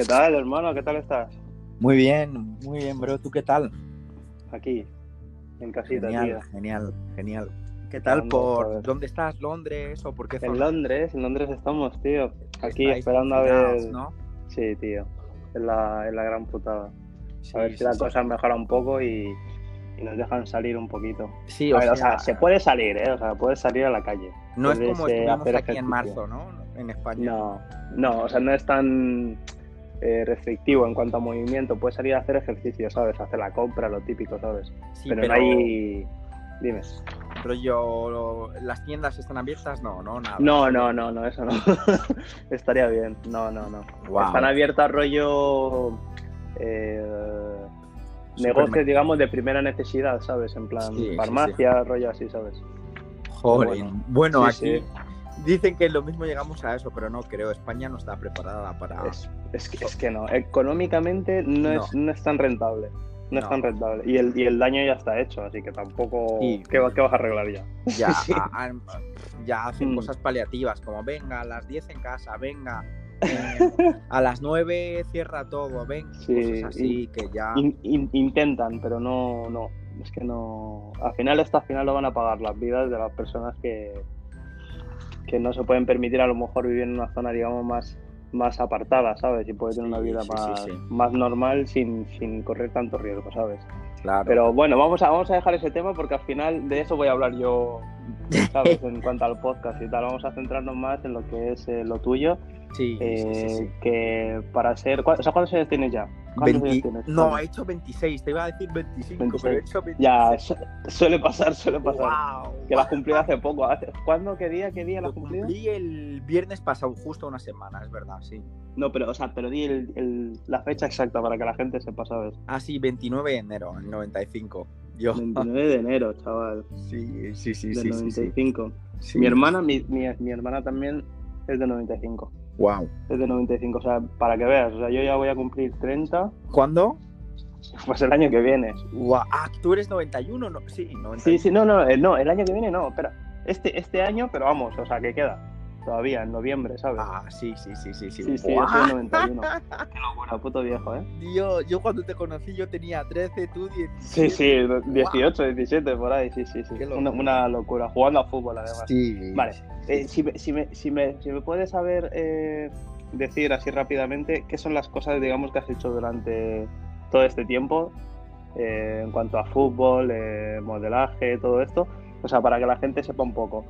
¿Qué tal, hermano? ¿Qué tal estás? Muy bien, muy bien, bro. ¿Tú qué tal? Aquí, en casita, Genial, tío. genial, genial. ¿Qué tal Vamos por ver. dónde estás? ¿Londres o por qué En? Londres, en Londres estamos, tío. Aquí Estáis esperando a ver. ¿no? Sí, tío. Es la, es la gran putada. Sí, A ver si la cosa mejora un poco y, y nos dejan salir un poquito. Sí, o ver, o sea, sea, se puede salir, ¿eh? O sea, puedes salir a la calle. no es puedes, como eh, estuvimos aquí en marzo, ¿no? En España. No, no, o sea, no es tan eh, restrictivo en cuanto a movimiento. Puedes salir a hacer ejercicio, ¿sabes? Hacer la compra, lo típico, ¿sabes? Sí, pero, pero, no hay. Dime. rollo, ¿las tiendas están abiertas? No, no, nada. No, no, no, no, eso no. Estaría bien. No, no, no. Están abiertas rollo. Eh, negocios, digamos, de primera necesidad, ¿sabes? En plan, Sí, sí, farmacia, rollo así, ¿sabes? Joder. Bueno, aquí dicen que lo mismo llegamos a eso, pero no creo. España no está preparada para. Es, es que, es que no. Económicamente no, Es, no es tan rentable. No, es tan rentable. Y el, y el daño ya está hecho, así que tampoco. Sí. ¿Qué, qué vas a arreglar ya? Ya, Sí. a- a- ya hacen Mm. cosas paliativas, como venga a las 10 en casa, venga. eh, a las 9 cierra todo, ven, Sí, cosas así que ya. In- in- intentan, pero no, no. Es que no. Al final, esto al final lo van a pagar las vidas de las personas que, que no se pueden permitir a lo mejor vivir en una zona, digamos, más, más apartada, ¿sabes? Y puede tener una vida sí, sí, más, sí. más normal sin, sin correr tanto riesgo, ¿sabes? Claro. Pero bueno, vamos a, vamos a dejar ese tema porque al final de eso voy a hablar yo, ¿sabes? En cuanto al podcast y tal. Vamos a centrarnos más en lo que es eh, lo tuyo. Sí, sí, sí, eh, sí. Que para ser. ¿cu- O sea, ¿cuántos años tienes ya? ¿Cuántos 20 años tienes? No, he hecho 26, te iba a decir 25, 26. pero he hecho 26. Ya, su- suele pasar, suele pasar. Wow, Que la has cumplido hace poco. ¿Hace- ¿Cuándo? ¿Qué día? ¿Qué día la Lo has cumplido? cumplí el viernes pasado, justo una semana, es verdad, sí. No, pero, o sea, pero di el- el- la fecha exacta para que la gente sepa, ¿sabes? Ah, sí, 29 de enero, el 95. Yo. 29 de enero, chaval. Sí, sí, sí, del sí, sí, sí. 95. Sí. Mi hermana, mi, mi, mi hermana también es de 95. Wow. Es de 95, o sea, para que veas, o sea, yo ya voy a cumplir 30, ¿Cuándo? pues el año que viene. Guau, Ah, tú eres 91, ¿no? Sí, 91. Sí, sí, no, no, eh, no, el año que viene no, espera. Este, este año, pero vamos, o sea, que queda todavía, en noviembre, ¿sabes? Ah, sí, sí, sí, sí, sí. sí, sí, yo Guau. soy del 91. Qué locura, puto viejo, ¿eh? Dios, yo cuando te conocí yo tenía 13, tú 17. Sí, sí, 18, 17, por ahí, sí, sí, sí. Qué Una, locura. una locura, jugando a fútbol además. Sí. Vale, eh, si, me, si, me, si, me, si me puedes saber eh, decir así rápidamente qué son las cosas, digamos, que has hecho durante todo este tiempo eh, en cuanto a fútbol, eh, modelaje, todo esto, o sea, para que la gente sepa un poco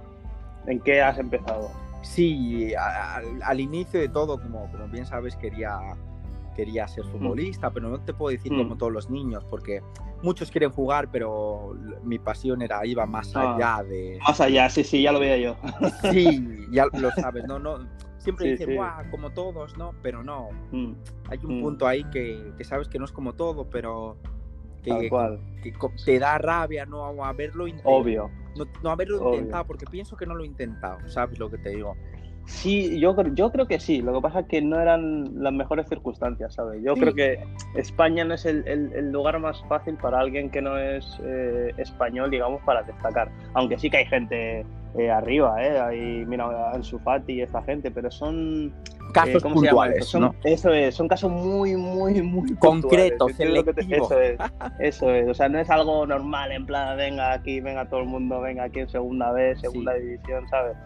en qué has empezado. Sí, a- al, al inicio de todo, como, como bien sabes, quería, quería ser futbolista, pero no te puedo decir Mm. como todos los niños, porque muchos quieren jugar, pero mi pasión era iba más Ah. allá de... Más allá, sí, sí, ya lo veía yo. Sí, ya lo sabes, no, no. Siempre Sí, dicen, sí. "Buah, como todos, ¿no? Pero no, Mm, hay un Mm. punto ahí que, que sabes que no es como todo, pero que, cual, que te da rabia no haberlo intentado. obvio. No, no haberlo Obvio. intentado, porque pienso que no lo he intentado, ¿sabes lo que te digo? Sí, yo, yo creo que sí. Lo que pasa es que no eran las mejores circunstancias, ¿sabes? Yo Sí. creo que España no es el, el- el lugar más fácil para alguien que no es eh, español, digamos, para destacar. Aunque sí que hay gente eh, arriba, ¿eh? Hay, mira, Ansu Fati y esta gente, pero son... eh, Casos ¿cómo se llama puntuales? Son- ¿no? Eso es, son casos muy, muy, muy Concretos, puntuales, ¿entiendes lo que te- selectivos. Eso es, eso es. O sea, no es algo normal, en plan, venga aquí, venga todo el mundo, venga aquí en segunda vez, segunda división, ¿sabes?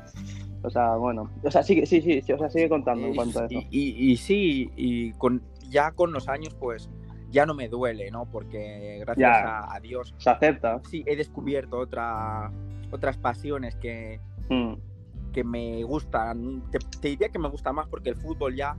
O sea, bueno. O sea, sigue, sí, sí, sí, o sea, sigue contando en cuanto a eso. Y, y- y sí, y con, ya con los años, pues ya no me duele, ¿no? Porque gracias Ya. a, a Dios, Se acepta. sí, he descubierto otra, otras pasiones que, Mm, que me gustan. Te, te diría que me gusta más porque el fútbol ya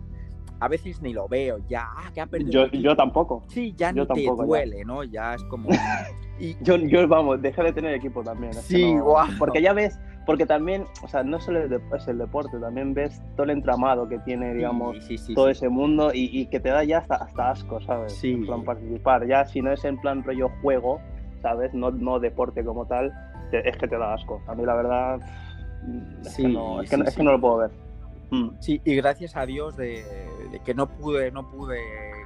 a veces ni lo veo, ya, ah, que ha perdido. Yo, yo tampoco. Sí, ya yo ni te tampoco, ya. duele, ¿no? Ya es como. y, Yo, yo, vamos, dejé de tener equipo también. Sí, no- guau. Porque ya ves, porque también, o sea, no solo es, el deporte, también ves todo el entramado que tiene, digamos, sí, sí, todo sí. ese mundo y, y que te da ya hasta, hasta asco, ¿sabes? Sí. En plan participar. Ya si no es en plan rollo juego, ¿sabes? No, no deporte como tal, es que te da asco. A mí la verdad, es, Sí, que, no, es, que, sí, no- es sí. que no lo puedo ver. Mm. Sí, y gracias a Dios de, de que no pude, no pude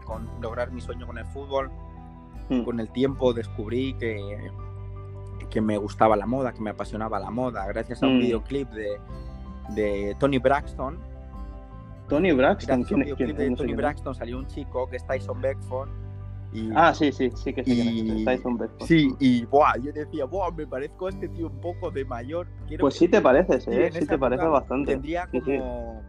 con lograr mi sueño con el fútbol, Mm. con el tiempo descubrí que, que me gustaba la moda, que me apasionaba la moda, gracias a un Mm. videoclip de, de Tony Braxton. Tony Braxton, Gracias a un ¿quién, videoclip quién- de Tony? Braxton salió un chico que es Tyson Beckford. Y, Ah, sí, sí, sí que Y- Tyson Beckford. Sí, y buah, yo decía, buah, me parezco a este tío un poco de mayor. Quiero Pues que- sí te pareces, Sí, ¿eh? Sí te parece bastante. Tendría Sí, sí. como,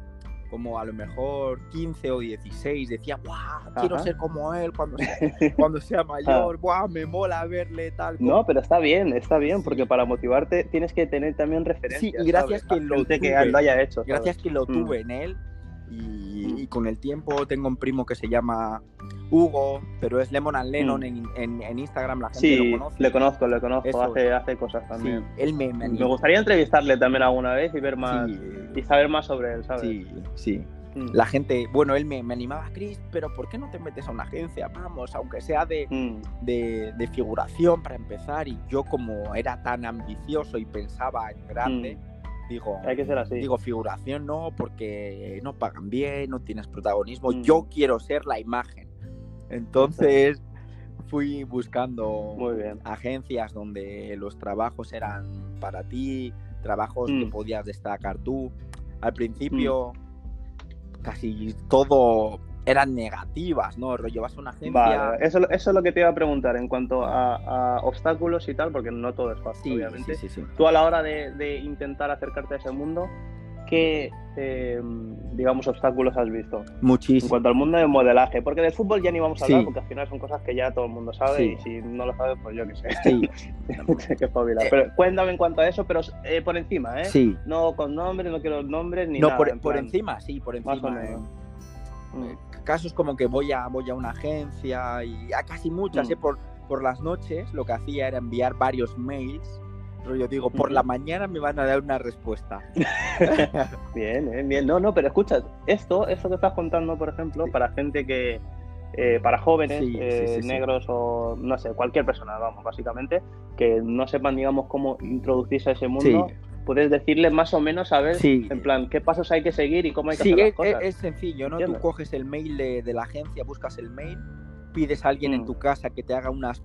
como a lo mejor 15 o 16. Decía, ¡buah! Quiero Ajá. ser como él cuando sea, cuando sea mayor. ¡buah! Me mola verle tal. No, pero está bien, está bien, Sí. porque para motivarte tienes que tener también referencias. y gracias ¿sabes? que lo que tuve. lo haya hecho. ¿sabes? Gracias que lo Mm. tuve en él. Y. y con el tiempo tengo un primo que se llama Hugo, pero es Lemon and Lennon Mm. en, en- en Instagram. La gente Sí, lo conoce. le conozco, le conozco. Eso. Hace, hace cosas Sí, también. él me, me Me animó. gustaría entrevistarle también alguna vez y ver más Sí, y saber más sobre él, ¿sabes? sí, sí. Mm. La gente, bueno, él me, me animaba, Chris, pero ¿por qué no te metes a una agencia? Vamos, aunque sea de, Mm. de, de figuración para empezar. Y yo como era tan ambicioso y pensaba en grande, digo, Hay que ser así. digo, figuración no, porque no pagan bien, no tienes protagonismo. Mm. Yo quiero ser la imagen. Entonces fui buscando Muy bien. agencias donde los trabajos eran para ti, trabajos que Mm. podías destacar tú. Al principio casi todo eran negativas, ¿no? Rollo, vas a una agencia. Vale, eso, eso es lo que te iba a preguntar en cuanto a, a obstáculos y tal, porque no todo es fácil, Sí, obviamente. sí, sí. Tú a la hora de, de intentar acercarte a ese mundo, ¿qué, eh, digamos, obstáculos has visto? En Muchísimo. cuanto al mundo del modelaje, porque del fútbol ya ni vamos a hablar, porque al final son cosas que ya todo el mundo sabe y si no lo sabes, pues yo qué sé. Sí, que espabilar. Pero cuéntame en cuanto a eso, pero eh, por encima, ¿eh? sí. No con nombres, no quiero nombres ni No, nada. por, en por plan, encima, sí, por Más o encima. menos. eh. Casos como que voy a, voy a una agencia y a casi muchas, Mm. eh, por, por las noches lo que hacía era enviar varios mails. Rollo, digo, por la mañana me van a dar una respuesta. Bien, eh, bien. No, no, pero escucha, esto, esto que estás contando, por ejemplo, Sí. para gente que, eh, para jóvenes, Sí, eh, sí, sí. negros o no sé, cualquier persona, vamos, básicamente, que no sepan, digamos, cómo introducirse a ese mundo. Puedes decirles más o menos, a ver, Sí. en plan, qué pasos hay que seguir y cómo hay que Sí, hacer es, las cosas. es- es sencillo, ¿no? Tú ¿Entiendes? coges el mail de, de la agencia, buscas el mail, pides a alguien en Mm. tu casa que te haga unas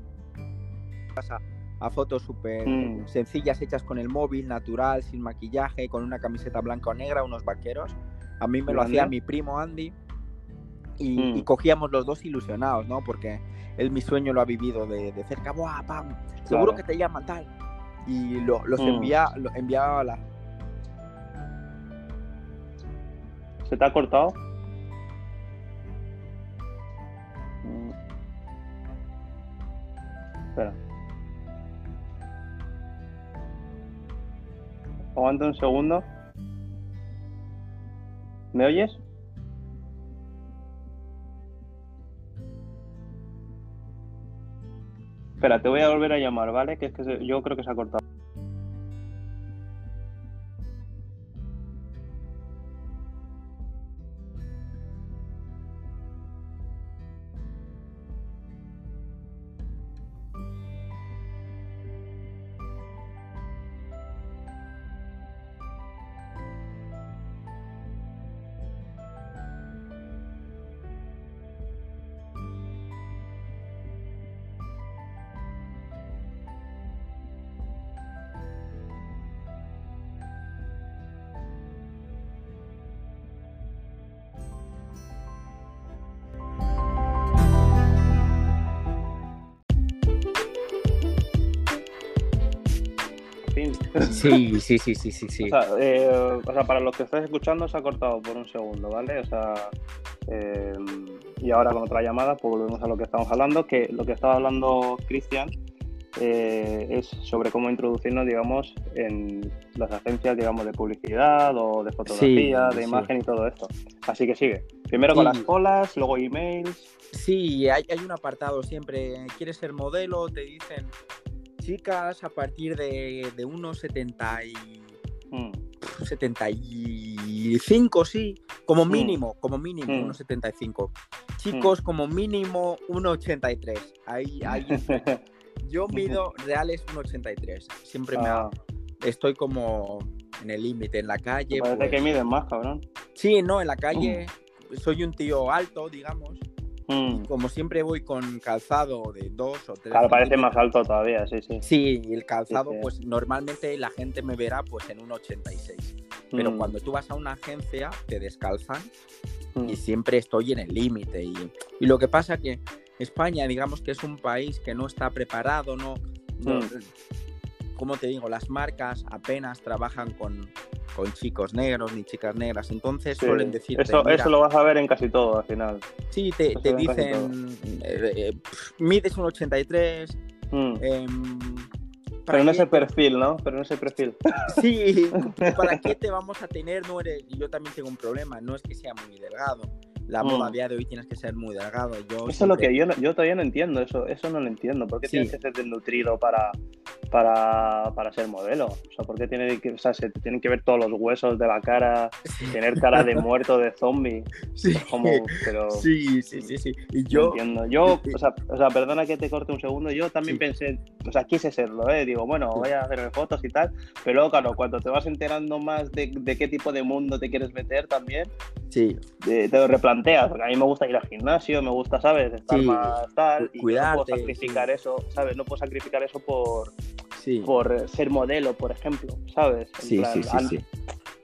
a, a fotos súper Mm. sencillas hechas con el móvil, natural, sin maquillaje, con una camiseta blanca o negra, unos vaqueros. A mí me lo hacía mi primo Andy y, Mm. y cogíamos los dos ilusionados, ¿no? Porque él mi sueño lo ha vivido de, de cerca, ¡buah, pam! Seguro Claro. que te llaman tal. Y lo- los Mm. envía, lo- enviaba a la, ¿Se te ha cortado? Mm. Espera. Aguanta un segundo. ¿Me oyes? Espera, te voy a volver a llamar, ¿vale? Que es que yo creo que se ha cortado. Sí, sí, sí, sí, sí, sí. O sea, eh, o sea, para los que estáis escuchando se ha cortado por un segundo, ¿vale? O sea, eh, y ahora con otra llamada, pues volvemos a lo que estamos hablando, que lo que estaba hablando Cristian eh, es sobre cómo introducirnos, digamos, en las agencias, digamos, de publicidad o de fotografía, Sí, de sí. imagen y todo esto. Así que sigue. Primero con las colas, luego emails. Sí, hay, hay un apartado siempre. ¿Quieres ser modelo? Te dicen chicas a partir de, de unos 70 y, Mm, 75, sí. Como Mm. mínimo, como mínimo, Mm. unos 75. Chicos, como mínimo, 1,83. Ahí, ahí. Yo mido reales 1,83. Siempre me Ah, ha- estoy como en el límite. En la calle. parece pues- que miden más, cabrón. Sí, no, en la calle soy un tío alto, digamos. Mm. Como siempre voy con calzado de 2 o 3 Claro, parece más alto todavía, sí, sí. Sí, y el calzado, Sí, sí. pues normalmente la gente me verá pues en un 86. Pero Mm, cuando tú vas a una agencia, te descalzan mm. y siempre estoy en el límite. Y, y lo que pasa que España, digamos que es un país que no está preparado, no, no- Mm. Como te digo, las marcas apenas trabajan con, con chicos negros ni chicas negras, entonces Sí. suelen decirte, Eso, "Mira, eso lo vas a ver en casi todo al final. sí, te, te en dicen, eh, eh, mides un 83, Mm. em, Pero no qué ese perfil, ¿no? Pero no ese perfil. Sí, ¿para qué te vamos a tener? No eres, yo también tengo un problema, no es que sea muy delgado. La Mm. moda día de hoy tienes que ser muy delgado. Yo Eso es lo que yo, no- yo todavía no entiendo, eso, eso no lo entiendo. ¿Por qué Sí. tienes que ser desnutrido para, para, para ser modelo? O sea, ¿por qué tiene que, o sea, se tienen que ver todos los huesos de la cara, tener cara de muerto, de zombie? Sí, como, pero sí, sí, sí, sí. Y no yo, entiendo. Yo, o sea, o sea, perdona que te corte un segundo, yo también Sí. pensé, o sea, quise serlo, ¿eh? Digo, bueno, voy a hacerme fotos y tal, pero claro, cuando te vas enterando más de, de qué tipo de mundo te quieres meter también, sí, eh, te lo replanteas, porque a mí me gusta ir al gimnasio, me gusta, ¿sabes? Estar Sí, más tal, y yo no cuidarte, puedo sacrificar eso, ¿sabes? No puedo sacrificar eso por, sí. por ser modelo, por ejemplo, ¿sabes? En Sí, plan, sí, sí, sí.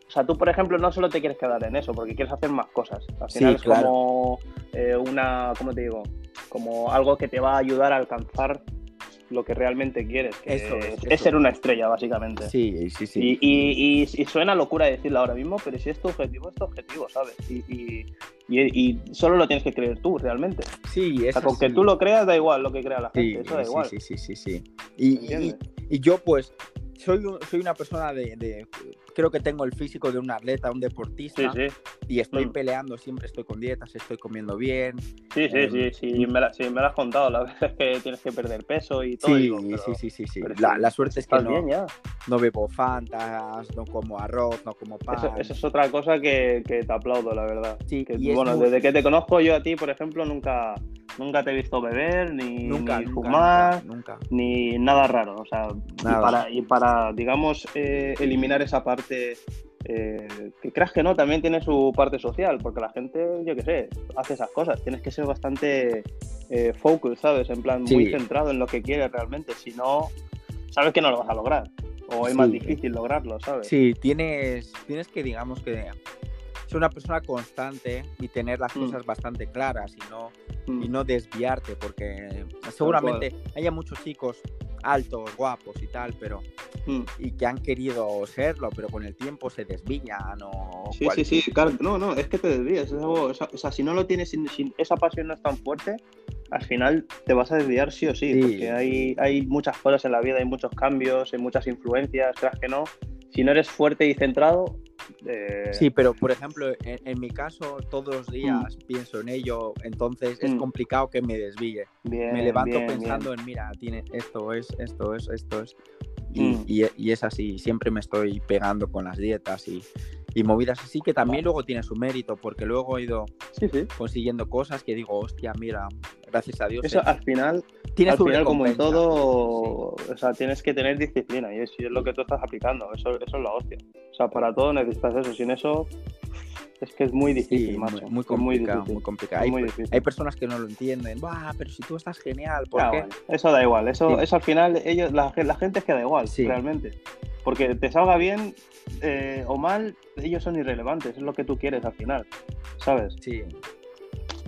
O sea, tú, por ejemplo, no solo te quieres quedar en eso, porque quieres hacer más cosas. Al Sí, final es claro. como eh, una, ¿cómo te digo? Como algo que te va a ayudar a alcanzar lo que realmente quieres, que Eso es, es, eso ser una estrella, básicamente. Sí, sí, sí. Y, y, y- y suena locura decirlo ahora mismo, pero si es tu objetivo, es tu objetivo, ¿sabes? Y, solo lo tienes que creer tú, realmente. Sí, O es sea, con que tú lo creas, da igual lo que crea la Sí, gente, eso da igual. sí, sí, sí, sí. Y, yo, pues, soy, un- soy una persona de, de- Creo que tengo el físico de un atleta, un deportista. Sí, sí, Y estoy Mm. peleando, siempre estoy con dietas, estoy comiendo bien. sí, sí, Em, sí, sí, me, la- sí, me lo has contado, la verdad es que tienes que perder peso y todo. Sí, digo, pero- sí, sí, sí, sí. La, la suerte es que no, bien ya. no bebo fantas, no como arroz, no como pan. Eso, eso es otra cosa que, que te aplaudo, la verdad. Sí, Que, y bueno, muy- desde que te conozco yo a ti, por ejemplo, nunca, nunca te he visto beber, ni, nunca, ni nunca, fumar, nunca, ni nada raro. O sea, y Nada. para, y para, digamos, eh, eliminar esa parte, eh, que creas que no, también tiene su parte social, porque la gente, yo qué sé, hace esas cosas. Tienes que ser bastante eh, focus, ¿sabes? En plan, muy centrado en lo que quieres realmente. Si no, sabes que no lo vas a lograr. O es más difícil lograrlo, ¿sabes? Sí, tienes, tienes que, digamos que ser una persona constante y tener las Mm. cosas bastante claras y no, Mm. y no desviarte, porque seguramente haya muchos chicos altos, guapos y tal, pero Mm. y que han querido serlo, pero con el tiempo se desvían o Sí, sí, sí, claro. No, no, es que te desvías. Es algo, o sea, o sea, si no lo tienes, si, si esa pasión no es tan fuerte, al final te vas a desviar sí o sí, Sí. porque hay, hay muchas cosas en la vida, hay muchos cambios, hay muchas influencias, creas que no. Si no eres fuerte y centrado, eh, Sí, pero por ejemplo, en, en mi caso, todos los días pienso en ello, entonces es Mm. complicado que me desvíe. bien, me levanto bien, pensando en, mira, tiene esto es, esto es, esto es. Y, Mm. y- y es así, siempre me estoy pegando con las dietas y, y movidas así, que también luego tiene su mérito, porque luego he ido bien. Sí, sí. consiguiendo cosas que digo, hostia, mira, gracias a Dios. Eso eh, al final, tiene al su final como en todo, o sea, tienes que tener disciplina y es, y es lo que tú estás aplicando. Eso, eso es la hostia. O sea, para todo necesitas eso. Sin eso, es que es muy difícil, Sí, macho. muy, muy muy complicado, difícil. muy complicado. Hay, muy hay personas que no lo entienden. Buah, pero si tú estás genial, ¿por Ah, qué? bueno, eso da igual, eso, Sí. eso al final ellos, la, la gente es que da igual, Sí. realmente. Porque te salga bien eh, o mal, ellos son irrelevantes, es lo que tú quieres al final, ¿sabes? Sí,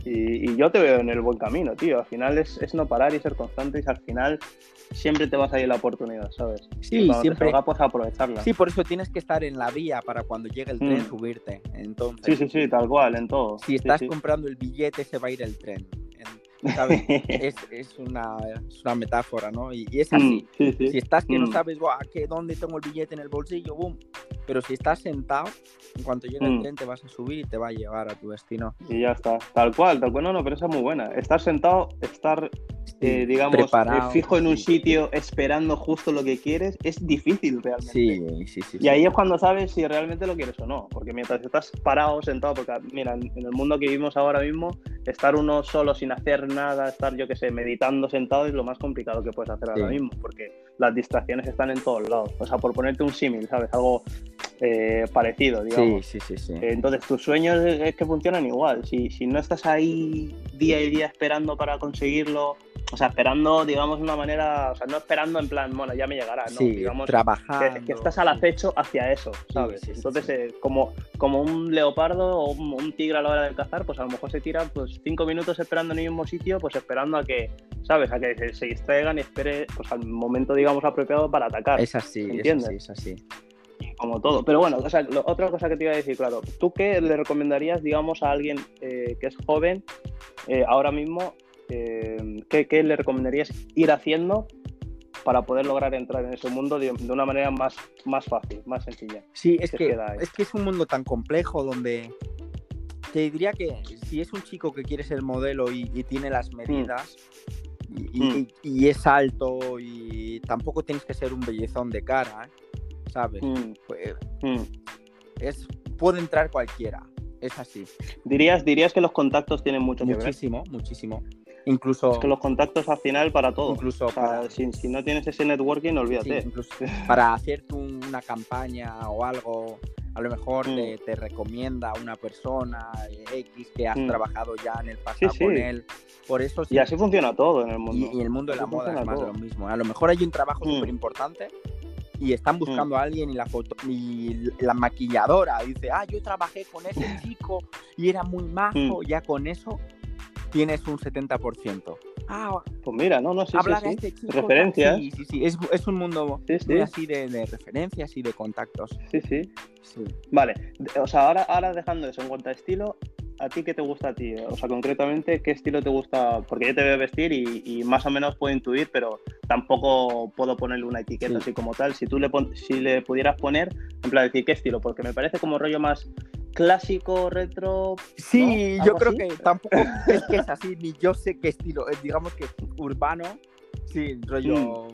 Y, y yo te veo en el buen camino, tío. Al final es, es no parar y ser constante y al final siempre te vas a ir la oportunidad, ¿sabes? Sí, y siempre- te salga, pues aprovecharla. sí, por eso tienes que estar en la vía para cuando llegue el tren Mm. subirte. Entonces, sí, sí, sí, tal cual, en todo. si estás sí. comprando el billete, se va a ir el tren. En- ¿sabes? es, es una, es una metáfora, ¿no? Y, y es así. Mm, sí, sí. Si estás que no Mm. sabes, "Buah, ¿qué, ¿dónde tengo el billete en el bolsillo? ¡Bum! Pero si estás sentado, en cuanto llegue el tren te vas a subir y te va a llevar a tu destino. Y ya está. Tal cual, tal cual. No, no, pero esa es muy buena. Estar sentado, estar, eh, digamos, preparado, eh, fijo en un sí. sitio esperando justo lo que quieres, es difícil realmente. Sí, sí, sí. Y sí. ahí es cuando sabes si realmente lo quieres o no. Porque mientras estás parado, sentado, porque mira, en el mundo que vivimos ahora mismo, estar uno solo sin hacer nada, estar, yo qué sé, meditando sentado es lo más complicado que puedes hacer ahora mismo. Porque las distracciones están en todos lados. O sea, por ponerte un símil, ¿sabes? Algo eh, parecido, digamos. Sí, sí, sí, sí. Entonces, tus sueños es que funcionan igual. Si, si no estás ahí día y día esperando para conseguirlo, o sea, esperando, digamos, de una manera, o sea, no esperando en plan, bueno, ya me llegará, no, sí, digamos, trabajando. que, que estás al acecho hacia eso, ¿sabes? sí, sí, Entonces, eh, como, como un leopardo o un, un tigre a la hora de cazar, pues a lo mejor se tira pues cinco minutos esperando en el mismo sitio, pues esperando a que, ¿sabes? A que se, se distraigan y espere pues al momento, digamos, apropiado para atacar. Es así, es ¿Entiendes? así, es así. como todo. Pero bueno, o sea, lo- otra cosa que te iba a decir, claro, ¿tú qué le recomendarías, digamos, a alguien eh, que es joven eh, ahora mismo? eh, ¿qué, qué le recomendarías ir haciendo para poder lograr entrar en ese mundo de, de una manera más, más fácil, más sencilla? Sí, es ¿Qué que, es que es un mundo tan complejo donde te diría que si es un chico que quiere ser modelo y, y tiene las medidas y, y- Mm. y es alto y tampoco tienes que ser un bellezón de cara. ¿sabes? Mm, Pues, mm. es, puede entrar cualquiera, es así. ¿Dirías, dirías que los contactos tienen mucho que ver. Muchísimo, muchísimo. Incluso, Es que los contactos al final para todo. incluso O sea, para, si, si no tienes ese networking, sí, olvídate. incluso para hacerte un- una campaña o algo, a lo mejor Mm. te, te recomienda a una persona X que has Mm. trabajado ya en el pasado Sí, sí. con él. Por eso sí, Y así funciona todo en el mundo. y, y el mundo de la moda es más de lo mismo. A lo mejor hay un trabajo Mm. súper importante y están buscando a alguien y la foto y la maquilladora dice, ah, yo trabajé con ese chico y era muy majo, Mm. ya con eso tienes un 70%. Ah, Pues mira, no, no, sí, sí, sí. este. Referencias. Sí, sí, sí. Es, es un mundo Sí, sí. muy así de, de referencias y de contactos. Sí, sí. Sí. Vale, o sea, ahora, ahora dejando eso en cuanto a estilo, ¿a ti qué te gusta a ti? O sea, concretamente, ¿qué estilo te gusta? Porque yo te veo vestir y, y más o menos puedo intuir, pero tampoco puedo ponerle una etiqueta Sí. así como tal. Si tú le, pon- si le pudieras poner, en plan decir, ¿qué estilo? Porque me parece como rollo más clásico, retro. Sí, ¿No? yo ¿Algo creo así? que tampoco es que es así, ni yo sé qué estilo. Es, digamos que urbano, sí, rollo. Mm.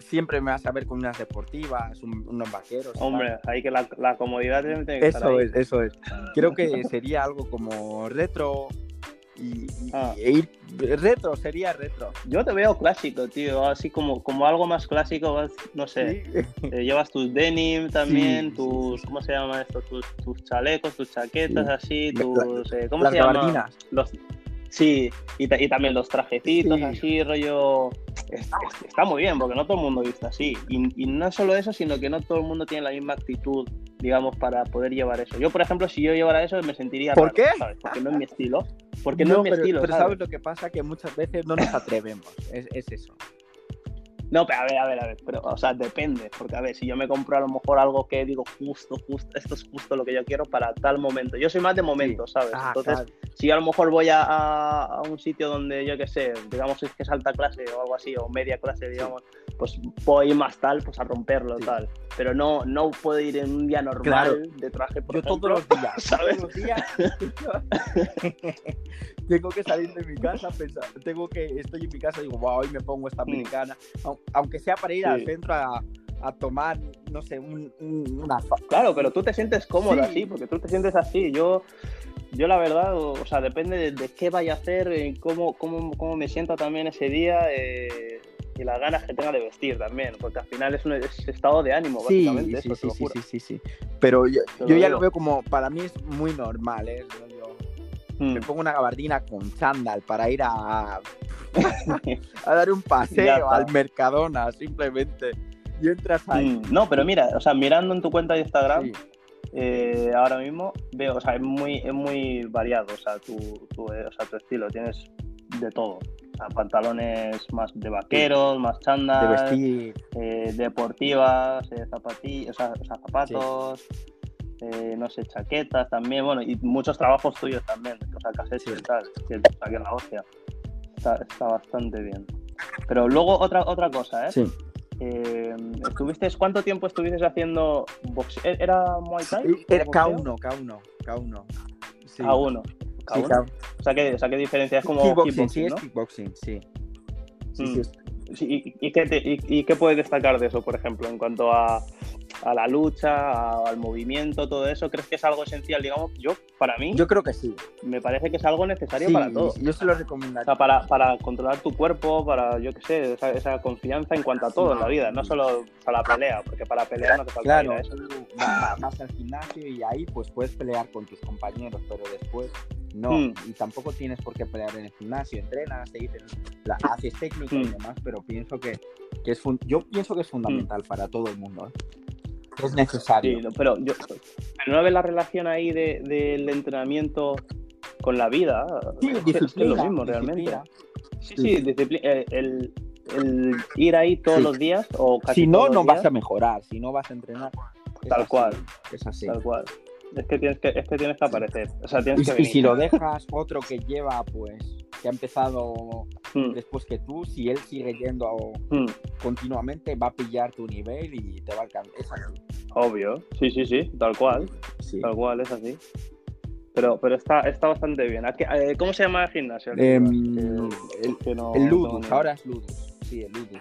Siempre me vas a ver con unas deportivas, un- unos vaqueros. y tal. Hombre, ahí que la, la comodidad tiene que estar Eso ahí. es, eso es. Creo que sería algo como retro y, y- Ah. e ir retro, sería retro. Yo te veo clásico, tío, así como, como algo más clásico, no sé. Sí. Eh, llevas tus denim también, Sí, tus, sí. ¿cómo se llama esto? Tus, tus chalecos, tus chaquetas Sí. así, tus, eh, ¿cómo Las se llama? Los, sí, y, ta- y también los trajecitos Sí. así, rollo... es- es- está muy bien, porque no todo el mundo viste así. Y, y no solo eso, sino que no todo el mundo tiene la misma actitud, digamos, para poder llevar eso. Yo, por ejemplo, si yo llevara eso, me sentiría ¿Por raro, qué? ¿sabes? Porque no es mi estilo. Porque no, es mi pero, estilo, pero ¿sabes? ¿sabes lo que pasa? Que muchas veces no nos atrevemos. Es, es eso. No, pero a ver, a ver, a ver, pero, o sea, depende, porque a ver, si yo me compro a lo mejor algo que digo justo, justo, esto es justo lo que yo quiero para tal momento. Yo soy más de momentos, ¿sabes? Ah, Entonces, claro. si yo a lo mejor voy a, a- a un sitio donde, yo qué sé, digamos es que es alta clase o algo así, o media clase, digamos, pues puedo ir más tal, pues a romperlo, Sí. tal. Pero no, no puedo ir en un día normal Claro. de traje, por Yo ejemplo. todos los días, ¿sabes? todos los días tengo que salir de mi casa, pensar, tengo que, estoy en mi casa y digo, wow, hoy me pongo esta Mm. Aunque sea para ir Sí. al centro a, a tomar, no sé, un, un- una Claro, pero tú te sientes cómodo Sí. así, porque tú te sientes así. Yo, yo la verdad, o, o sea, depende de, de qué vaya a hacer, eh, cómo, cómo, cómo me sienta también ese día eh, y las ganas que tenga de vestir también, porque al final es un es estado de ánimo, Sí, básicamente. sí, eso, sí, sí, sí, sí. Pero yo, yo lo ya digo. lo veo como, para mí es muy normal, ¿eh? Mm. Me pongo una gabardina con chándal para ir a, a dar un paseo al Mercadona, simplemente. Y entras ahí. Mm, No, pero mira, o sea, mirando en tu cuenta de Instagram, Sí. eh, ahora mismo veo, o sea, es muy, es muy variado, o sea, tu, tu, eh, o sea, tu estilo, tienes de todo. O sea, pantalones más de vaqueros, más de vestir. eh, deportivas, eh, zapatillas, o sea, o sea, zapatos, eh, no sé, chaquetas también, bueno, y muchos trabajos tuyos también, o sea, casetes Sí. y tal, que, o sea, que la hostia. Está, está bastante bien. Pero luego otra, otra cosa, ¿eh? Sí. Eh, ¿estuviste, ¿Cuánto tiempo estuviste haciendo boxeo? ¿Era Muay Thai? Era ¿Boxeo? K1, K1, K1. Sí. K1. Sí, K1. K1. O, sea, ¿qué, o sea, ¿qué diferencia? Es como kickboxing, kickboxing, sí, es ¿no? kickboxing, sí. Sí, Mm. sí, es- Sí, ¿Y, y qué te- y- y qué puedes destacar de eso, por ejemplo, en cuanto a, a la lucha, a- al movimiento, todo eso? ¿Crees que es algo esencial? Digamos, yo, para mí, Yo creo que sí. me parece que es algo necesario Sí, para todo. Yo se lo O recomendaría. sea, para, para controlar tu cuerpo, para, yo qué sé, esa, esa confianza en cuanto a todo en la vida, no solo a la pelea, porque para pelear no hace falta Claro, ir a eso. vas al gimnasio y ahí pues puedes pelear con tus compañeros, pero después no. Mm. Y tampoco tienes por qué pelear en el gimnasio. Entrenas, te dicen, la, haces técnica y Mm. demás, pero pienso que, que es fun- yo pienso que es fundamental para todo el mundo. ¿eh? Es necesario. Sí, pero yo pero no ves la relación ahí de- del entrenamiento con la vida. Sí, es, que- es disciplina, lo mismo realmente. disciplina. Sí, sí, discipli- eh, el, el ir ahí todos Sí. los días o casi Si no, todos no los vas a mejorar. Si no vas a entrenar. Tal así, cual. Es así. Tal cual. Es que tienes que, es que, tienes que aparecer. O sea, tienes Y, que y venir. si lo dejas otro que lleva, pues, que ha empezado Mm, después que tú, si él sigue yendo mm, continuamente, va a pillar tu nivel y te va a alcanzar. Obvio. Sí, sí, sí. Tal cual. Sí. Tal cual, es así. Pero, pero está, está bastante bien. ¿A qué- eh, ¿Cómo se llama el gimnasio? Em, el, no- el Ludus, ahora es Ludus. Sí, el Ludus.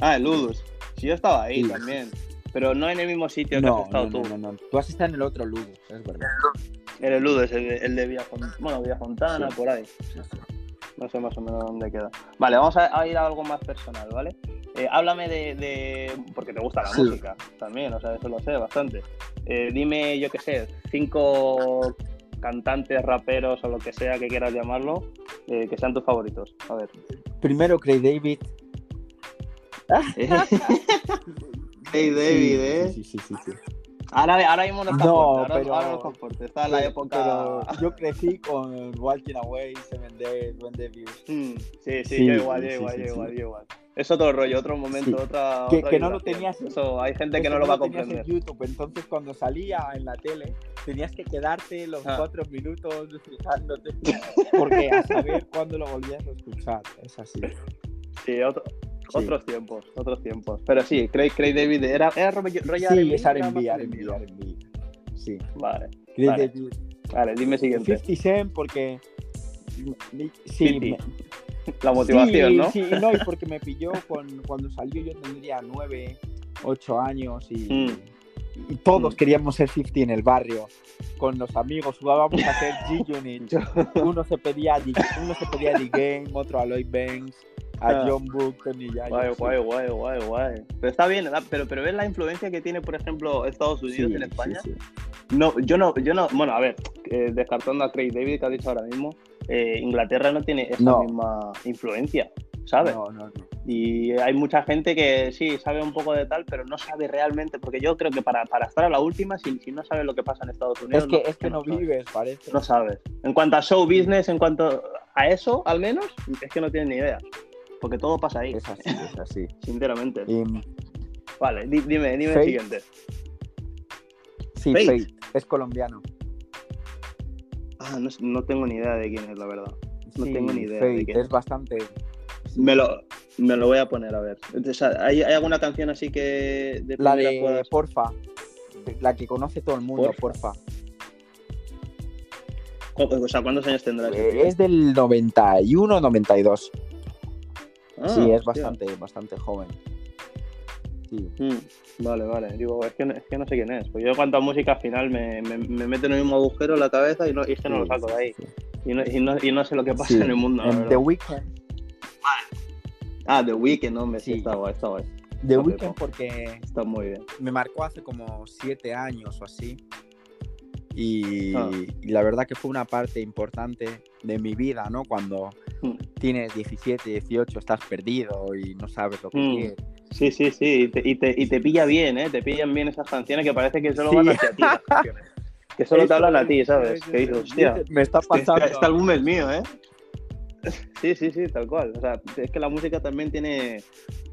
Ah, el Ludus. Sí, yo estaba ahí Sí. también. Pero no en el mismo sitio que has estado tú. no, no, no. Tú has estado en el otro Ludus, es verdad. En el Ludus, el el de Villafont- bueno, Villafontana, Sí. por ahí. No sé más o menos dónde queda. Vale, vamos a, a ir a algo más personal, ¿vale? Eh, háblame de, de- Porque te gusta la Sí. música también, o sea, eso lo sé bastante. Eh, dime, yo qué sé, cinco cantantes, raperos o lo que sea que quieras llamarlo, eh, que sean tus favoritos. A ver. Primero, Craig David. hey, David, ¿eh? Sí, sí, sí, sí. Ahora, ahora mismo no está No, pero- ahora no está fuerte. Está en la época... pero yo crecí con Walking Away, Seven Days, When the View. Mm, sí, sí, Sí, yo igual, yo sí, igual, sí, yo sí. igual, yo igual. Es otro rollo, otro momento, Sí. otra. Que- otra que no lo tenías- Eso, hay gente que no lo va a comprender. en YouTube, entonces cuando salía en la tele tenías que quedarte los Ah. cuatro minutos fijándote porque a saber cuándo lo volvías a escuchar. Es así. Sí, otro- Sí. otros tiempos, otros tiempos. Pero sí, Craig, Craig David era, era rollo Sí, es R&B, R&B. Sí. Vale, Craig Vale. David. vale, dime siguiente. 50 Cent porque... Sí, 50, me- La motivación, sí, ¿no? Sí, no, y porque me pilló con- cuando salió yo tendría 9, 8 años y, Mm. y todos Mm. queríamos ser 50 en el barrio. Con los amigos jugábamos a ser G-Unit. Uno se pedía D- uno se pedía The Game, otro a Lloyd Banks, a Ah. John Book, Tony Yayo. Guay, guay, guay, guay, guay. Pero está bien, ¿verdad? pero, pero ves la influencia que tiene, por ejemplo, Estados Unidos Sí, en España. sí, sí. No, yo no, yo no, bueno, a ver, eh, descartando a Craig David que ha dicho ahora mismo, eh, Inglaterra no tiene esa No. misma influencia, ¿sabes? No, no, no. Y hay mucha gente que sí sabe un poco de tal, pero no sabe realmente, porque yo creo que para, para estar a la última, si, si no sabes lo que pasa en Estados Unidos, Es que, no, es que no sabes. vives, parece. No sabes. En cuanto a show business, en cuanto a eso, al menos, es que no tienes ni idea. Porque todo pasa ahí, Es así, es así. sinceramente. Vale, di- dime, dime el Fate. siguiente. sí, Fate. Fate, es colombiano. Ah, no, no tengo ni idea de quién es, la verdad. No Sí, tengo ni idea de Fate, quién. es bastante. Me lo, me lo voy a poner a ver. O sea, ¿hay, hay alguna canción así que de La de puedas- Porfa, la que conoce todo el mundo, Porfa. Porfa. O sea, ¿cuántos años tendrás? Es del 91, 92. Ah, sí, es hostia. bastante, bastante joven. Sí. Mm, vale, vale. Digo, es que, no- es que no sé quién es. Pues yo en cuanto a música al final me, me, me meto en el mismo agujero en la cabeza y, no, y es que no lo Sí, saco de ahí. sí. Y, no, y, no, y no sé lo que pasa Sí. en el mundo. En. The Weeknd. Ah, The Weeknd, hombre, sí, Sí. está guay, está guay. The Weeknd po. porque Está muy bien. me marcó hace como siete años o así. Y, Ah. y la verdad que fue una parte importante de mi vida, ¿no? Cuando Mm. tienes 17, 18, estás perdido y no sabes lo que Mm. quieres. Sí, sí, sí. Y te, y, te, y te pilla bien, ¿eh? Te pillan bien esas canciones que parece que solo Sí. van hacia ti. las canciones. Que solo te hablan a ti, ¿sabes? Que es, dices, es, hostia, Me está este, pasando. este álbum es mío, ¿eh? Sí, sí, sí, tal cual. O sea, es que la música también tiene,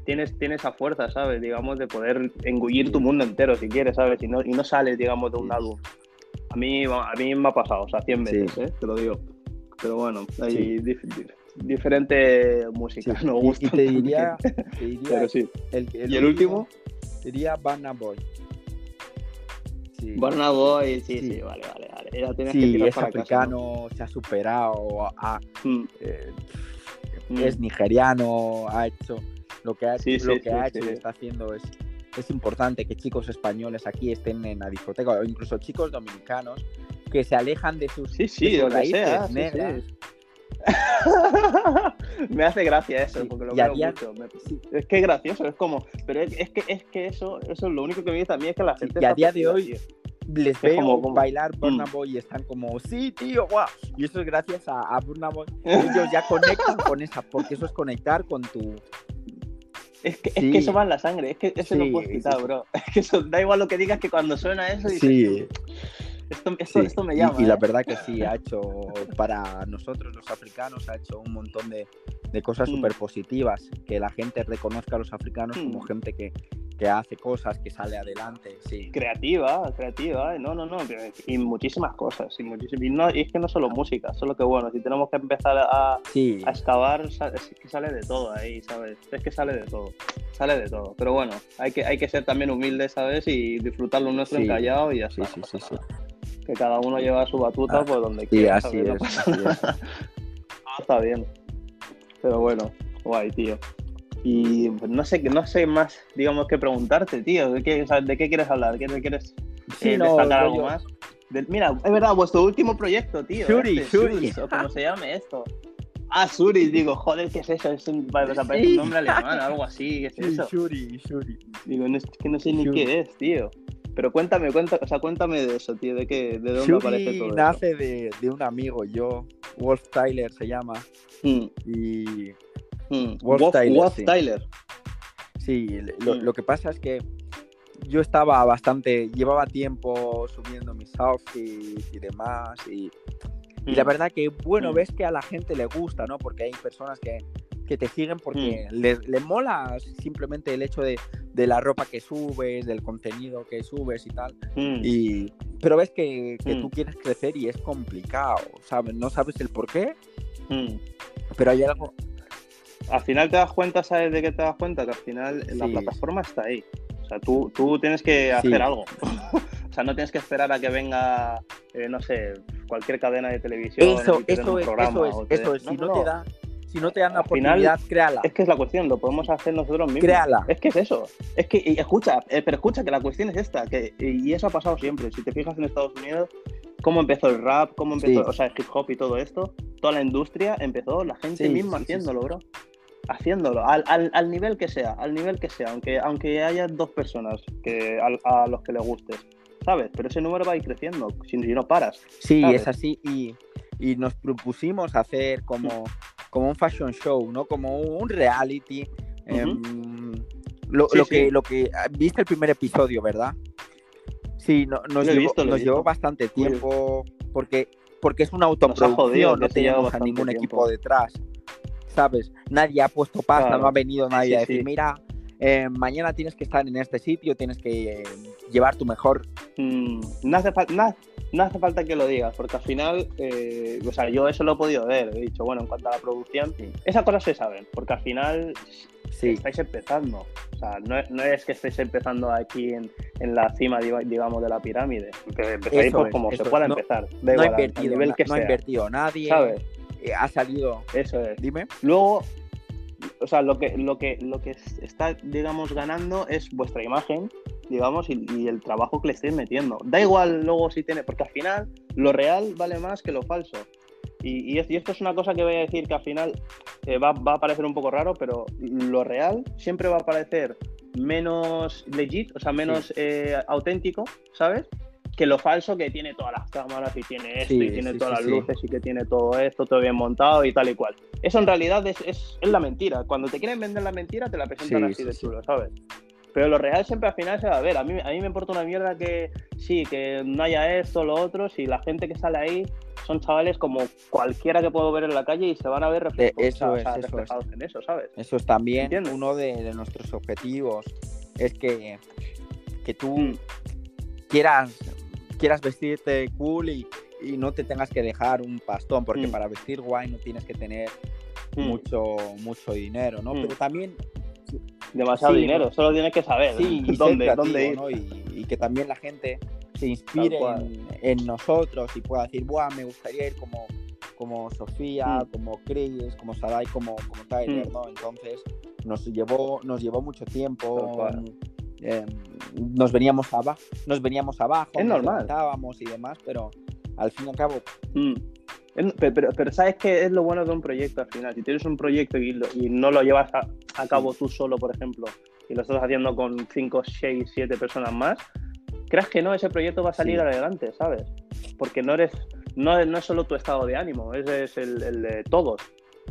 tiene, tiene esa fuerza, ¿sabes? Digamos, de poder engullir tu mundo entero si quieres, ¿sabes? Y no, y no sales, digamos, de un Sí. álbum. A mí, a mí me ha pasado, o sea, 100 Sí. veces, ¿eh? Te lo digo. Pero bueno, hay dif- dif- diferente música, Sí, nos gusta. Y, te diría, te diría Pero sí. el, ¿Y el último? Diría Burna Boy. Sí, Burna Boy, sí, sí, Sí. vale, vale, vale. Ya tienes que sí tirar es para casa, africano, se ha superado, ha- ¿no? Mm, eh, mm. es nigeriano, ha hecho lo que ha, Sí, lo sí, que sí, ha hecho sí. y está haciendo es, es importante que chicos españoles aquí estén en la discoteca, o incluso chicos dominicanos, que se alejan de sus, Sí, sí, de sus que raíces sea, sí, negras. me hace gracia eso, Sí, porque lo veo mucho. me-. Es que es gracioso, es como. Pero es, es que, es que eso, eso es lo único que me dice a mí es que la gente. y a día de hoy-. Les Es veo como- como- bailar Burna Mm. Boy y están como, sí, tío, guau. Y eso es gracias a, a Burna Boy. Ellos ya conectan con esa, porque eso es conectar con tu, Es que, es Sí. que eso va en la sangre, es que eso no Sí, puedes sí, quitar, bro. Es que eso, da igual lo que digas que cuando suena eso dices, Sí. Esto, esto, Sí, esto me y- llama. Y, la ¿eh? verdad que sí, ha hecho para nosotros los africanos, ha hecho un montón de, de cosas Mm. súper positivas, que la gente reconozca a los africanos como Mm. gente que, que hace cosas, que sale adelante, sí. Creativa, creativa, ¿eh? no, no, no, y muchísimas cosas, y, muchísimas, y, no, y es que no solo música, solo que bueno, si tenemos que empezar a, Sí, a excavar, es que sale de todo ahí, ¿sabes? Es que sale de todo, sale de todo, pero bueno, hay que, hay que ser también humildes, ¿sabes? Y disfrutar lo nuestro Sí. encallado y ya sí, sí, sí, sí. Que cada uno lleva su batuta Ah, por donde Sí, quiera. No pasa así es. Todo está bien. Pero bueno, guay, tío. Y pues, no sé, no sé más, digamos, que preguntarte, tío. ¿De qué, o sea, ¿de qué quieres hablar? ¿Qué, quieres Sí, eh, no, destacar algo más? De- mira, es verdad, vuestro último proyecto, tío. Shuri, este, Shuri. O como se llame esto. Ah, Suri, digo, joder, ¿qué es eso? Es un, parece Sí. un nombre alemán, algo así, ¿qué es Sí, eso? Shuri, Shuri. Digo, no, es que no sé ni Shuri. qué es, tío. Pero cuéntame, cuenta, o sea, cuéntame de eso, tío, de qué, de dónde aparece todo nace de, de un amigo, yo, Wolf Tyler se llama, Mm, y mm. Wolf Wolf, Tyler, Wolf sí. Tyler. Sí, lo, Mm. lo que pasa es que yo estaba bastante, llevaba tiempo subiendo mis outfits y demás y, y la verdad que, bueno, ves que a la gente le gusta, ¿no? Porque hay personas que, que te siguen porque Mm. les, les mola simplemente el hecho de, de la ropa que subes, del contenido que subes y tal. Mm. Y, pero ves que, que Mm. tú quieres crecer y es complicado, ¿sabes? No sabes el por qué, Mm. pero hay algo... Al final te das cuenta, ¿sabes de qué te das cuenta? Que al final la Sí. plataforma está ahí. O sea, tú, tú tienes que hacer Sí. algo. o sea, no tienes que esperar a que venga, eh, no sé, cualquier cadena de televisión. Eso, eso es, programa eso es, eso es. Si No, no, no, te da, si no te dan la Al final, oportunidad, créala. Es que es la cuestión, lo podemos hacer nosotros mismos. Créala. Es que es eso. Es que, y escucha, eh, pero escucha que la cuestión es esta, que, y eso ha pasado siempre. Si te fijas en Estados Unidos, cómo empezó el rap, cómo empezó, Sí. o sea, el hip hop y todo esto, toda la industria empezó la gente Sí, misma sí, haciéndolo, bro. Haciéndolo, al, al, al nivel que sea, al nivel que sea, aunque, aunque haya dos personas que, al- a, los que le gustes, ¿sabes? Pero ese número va a ir creciendo, si, si no paras. Sí, ¿sabes? es así. Y, y nos propusimos hacer como, como un fashion show, ¿no? Como un reality. em, lo, Sí, lo sí. que, lo que viste el primer episodio, ¿verdad? Sí, no- nos, llevó, visto, nos bastante tiempo porque, porque es una autoproducción, no teníamos a ningún tiempo. equipo detrás. ¿Sabes? Nadie ha puesto pasta, Claro. no ha venido nadie a decir, mira, eh, mañana tienes que estar en este sitio, tienes que eh, llevar tu mejor Mm, no, hace fal- no- hace falta que lo digas, porque al final, eh, o sea, yo eso lo he podido ver. He dicho, bueno, en cuanto a la producción, Sí. esas cosas se saben, porque al final Sí, estáis empezando. O sea, no es, no es que estéis empezando aquí en, en la cima, diga- digamos, de la pirámide. Que empezáis Eso pues, es, como se pueda No- empezar. Da no ha igual, al- al invertido, nivel que no ha invertido nadie, ¿Sabes? eh, ha salido, Eso es. dime. Luego, o sea, lo que, lo que, lo que está, digamos, ganando es vuestra imagen, digamos, y, y el trabajo que le estéis metiendo. Da igual luego si tiene, porque al final lo real vale más que lo falso. Y, y es- y esto es una cosa que voy a decir que al final eh, va, va a parecer un poco raro, pero lo real siempre va a parecer menos legit, o sea, menos eh, auténtico, ¿sabes? Que lo falso que tiene todas las cámaras y tiene esto Sí, y tiene sí, todas sí, las sí. luces y que tiene todo esto, todo bien montado y tal y cual. Eso en realidad es, es, es la mentira. Cuando te quieren vender la mentira, te la presentan Sí, así sí, de sí. chulo, ¿sabes? Pero lo real siempre al final se va a ver. A mí, a mí me importa una mierda que sí, que no haya esto, lo otro. Si la gente que sale ahí son chavales como cualquiera que puedo ver en la calle y se van a ver reflejados, Eh, eso o sea, es, sea, eso es. reflejados en eso, ¿sabes? Eso es también ¿Entiendes? uno de, de nuestros objetivos, es que, que tú Mm. quieras, quieras vestirte cool y, y no te tengas que dejar un pastón, porque Mm. para vestir guay no tienes que tener Mm. mucho, mucho dinero, ¿no? Mm. Pero también Demasiado Sí, dinero, ¿no? solo tienes que saber sí, y ser dónde, creativo, dónde ir. ¿no? Y, y que también la gente se inspire en, en nosotros y pueda decir, Buah, me gustaría ir como, como Sofía, Mm. como Chris, como Sadai, como, como Tyler, Mm. ¿no? Entonces nos llevó, nos llevó mucho tiempo eh, nos veníamos abajo, nos veníamos abajo, Es nos normal. levantábamos y demás, pero al fin y al cabo, Mm. Pero, pero, pero ¿sabes qué es lo bueno de un proyecto al final? Si tienes un proyecto y, lo- y no lo llevas a, a cabo tú solo, por ejemplo, y lo estás haciendo con 5, 6, 7 personas más, creas que no, ese proyecto va a salir Sí. adelante, ¿sabes? Porque no eres, no, no es solo tu estado de ánimo, ese es el, el de todos,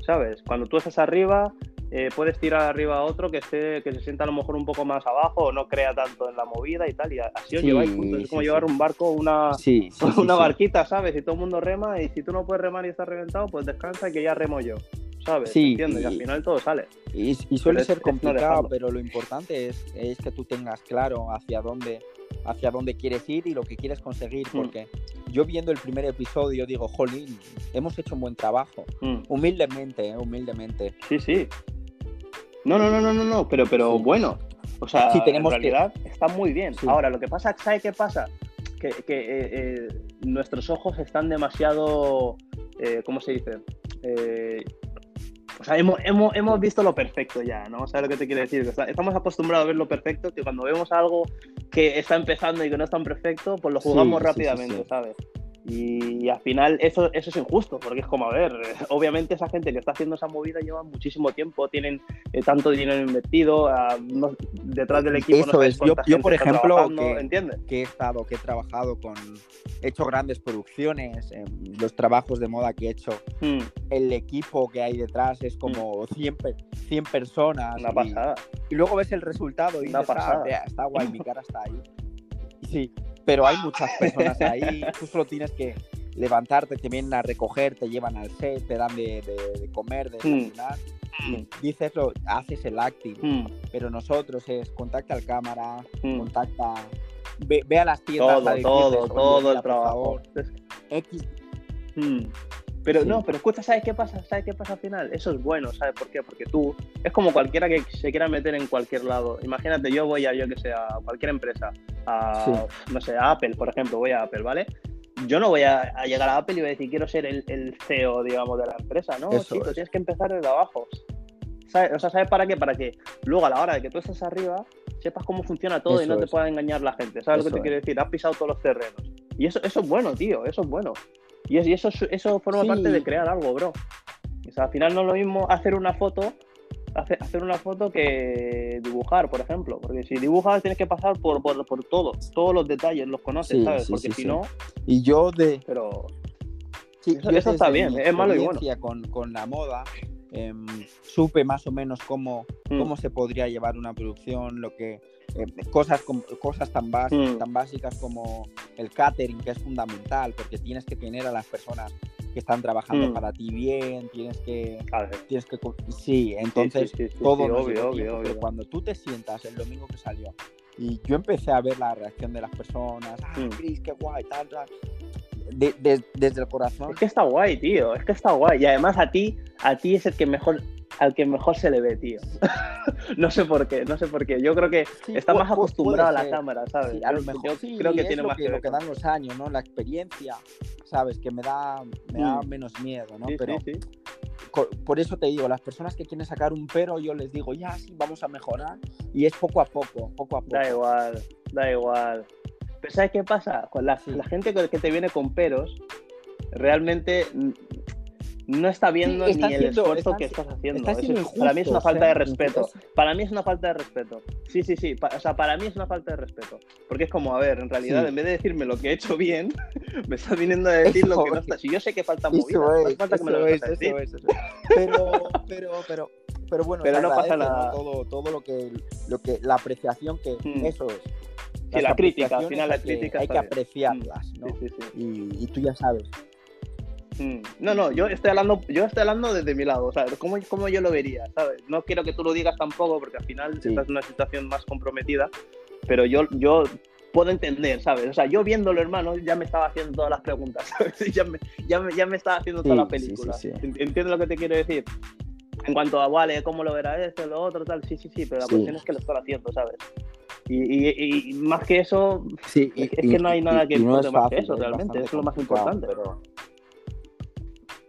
¿sabes? Cuando tú estás arriba, eh, puedes tirar arriba a otro que esté, que se sienta a lo mejor un poco más abajo o no crea tanto en la movida y tal, y así os Sí, lleváis juntos. Es como sí, llevar un barco, una, una barquita, ¿sabes? Y todo el mundo rema y si tú no puedes remar y estás reventado, pues descansa y que ya remo yo, ¿sabes? Sí, ¿Entiendes? Y al y- final todo sale. Y, y suele es- ser es complicado, pero lo importante es, es que tú tengas claro hacia dónde, hacia dónde quieres ir y lo que quieres conseguir. Mm. Porque yo viendo el primer episodio digo, jolín, hemos hecho un buen trabajo. Mm, Humildemente, eh, humildemente. Sí, sí. No, no, no, no, no, no, pero, pero Sí. bueno. O sea, Sí, tenemos en realidad está muy bien. Sí. Ahora, lo que pasa, ¿sabes qué pasa? Que, que, eh, eh, nuestros ojos están demasiado, eh, ¿cómo se dice? Eh, o sea, hemos, hemos, hemos visto lo perfecto ya, ¿no? ¿Sabes lo que te quiero decir? O sea, estamos acostumbrados a ver lo perfecto, que cuando vemos algo que está empezando y que no es tan perfecto, pues lo jugamos rápidamente. ¿sabes? Y, al final eso, eso es injusto, porque es como, a ver, eh, obviamente esa gente que está haciendo esa movida lleva muchísimo tiempo, tienen eh, tanto dinero invertido, ah, no- detrás del equipo no Eso sabes es, yo- yo, por ejemplo, que-. Que he estado, que he trabajado con. He hecho grandes producciones, em, los trabajos de moda que he hecho. Mm, El equipo que hay detrás es como 100, pe- 100 personas. una y- pasada. Y luego ves el resultado y Una dices, ah, pasada. vea, está guay, mi cara está ahí. Sí, pero hay muchas personas ahí, tú solo tienes que levantarte, te vienen a recoger, te llevan al set, te dan de, de- de comer, de Mm. desayunar, y dices lo, haces el acting, Mm, pero nosotros es contacta al cámara, mm. contacta, ve, ve a las tiendas a Todo, decirles, todo, "Oye, todo el trabajo. X. Pero Sí. no, pero escucha, ¿sabes qué pasa? ¿Sabes qué pasa al final? Eso es bueno, ¿sabes por qué? Porque tú, es como cualquiera que se quiera meter en cualquier lado. Imagínate, yo voy a, yo que sé, a cualquier empresa, a, no sé, a Apple, por ejemplo, voy a Apple, ¿vale? Yo no voy a, a llegar a Apple y voy a decir, quiero ser el, el CEO, digamos, de la empresa, ¿no? Eso Chico, es. tienes que empezar desde abajo. ¿Sabes? O sea, ¿sabes para qué? Para que luego a la hora de que tú estés arriba, sepas cómo funciona todo y Eso no te es. pueda engañar la gente. ¿Sabes lo Eso que te quiero es. decir? Has pisado todos los terrenos. Y eso, eso es bueno, tío, eso es bueno. Y, es- y eso, es- eso forma Sí. parte de crear algo, bro. O sea, al final no es lo mismo hacer una foto, hace- hacer una foto que dibujar, por ejemplo. Porque si dibujas tienes que pasar por, por, por todo, todos los detalles, los conoces, Sí, ¿sabes? sí, Porque sí, si no, y yo de, pero Eso- yo eso está bien, es malo y bueno. Con, con la moda, em, supe más o menos cómo, Mm. cómo se podría llevar una producción, lo que em, cosas cosas tan, bas- Mm. tan básicas como el catering, que es fundamental, porque tienes que tener a las personas que están trabajando Mm. para ti bien, tienes que tienes que sí, entonces sí, sí, todo obvio, obvio, pero cuando tú te sientas el domingo que salió y yo empecé a ver la reacción de las personas, ah, Mm. Chris, qué guay, tal, tal. De- de- desde el corazón Es que está guay, tío. Es que está guay. Y además a ti, a ti es el que mejor, al que mejor se le ve, tío. no sé por qué, no sé por qué. Yo creo que Sí, está más acostumbrado a la cámara, ¿sabes? Sí, a lo mejor yo sí, creo que es tiene lo más que, que lo que dan los años, ¿no? La experiencia, sabes, que me da, me da Mm. menos miedo, ¿no? Sí, pero sí, sí. co- por eso te digo, las personas que quieren sacar un pero, yo les digo, ya sí, vamos a mejorar. Y es poco a poco, poco a poco. Da igual, da igual. Pero ¿sabes qué pasa? Con la, la gente que que te viene con peros, realmente mm, no está viendo Sí, están ni el siendo- esfuerzo están que estás haciendo. están Eso es- para mí es una falta de ¿eh? respeto. Para mí es una falta de respeto. Sí, sí, sí. Pa- o sea, para mí es una falta de respeto. Porque es como, a ver, en realidad, Sí. en vez de decirme lo que he hecho bien, me estás viniendo a decir lo Eso que no es. está. Si yo sé que falta movida, no hace falta que me lo es, decir. es. Pero, pero, pero, pero bueno, Pero no pasa nada. Todo, todo lo que, lo que, la apreciación que, Mm. eso es. Sí, la crítica, al final la crítica hay está que bien. apreciarlas, ¿no? Sí, sí, sí. Y, y tú ya sabes. Mm. No, no, yo estoy hablando, yo estoy hablando desde mi lado, o sea, cómo, cómo yo lo vería, ¿sabes? No quiero que tú lo digas tampoco, porque al final Sí. estás en una situación más comprometida, pero yo, yo puedo entender, ¿sabes? O sea, yo viéndolo, hermano, ya me estaba haciendo todas las preguntas, ¿sabes? Ya me, ya me, ya me estaba haciendo toda Sí, la película. sí, sí. Ent- ¿Entiendes lo que te quiero decir? En cuanto a, vale, ¿cómo lo verá esto, lo otro, tal? Sí, sí, sí, pero la cuestión es que lo están haciendo, ¿sabes? Y, y- y más que eso, Sí, Es que no hay nada que no es más que fácil, eso, es realmente, es lo más importante. pero-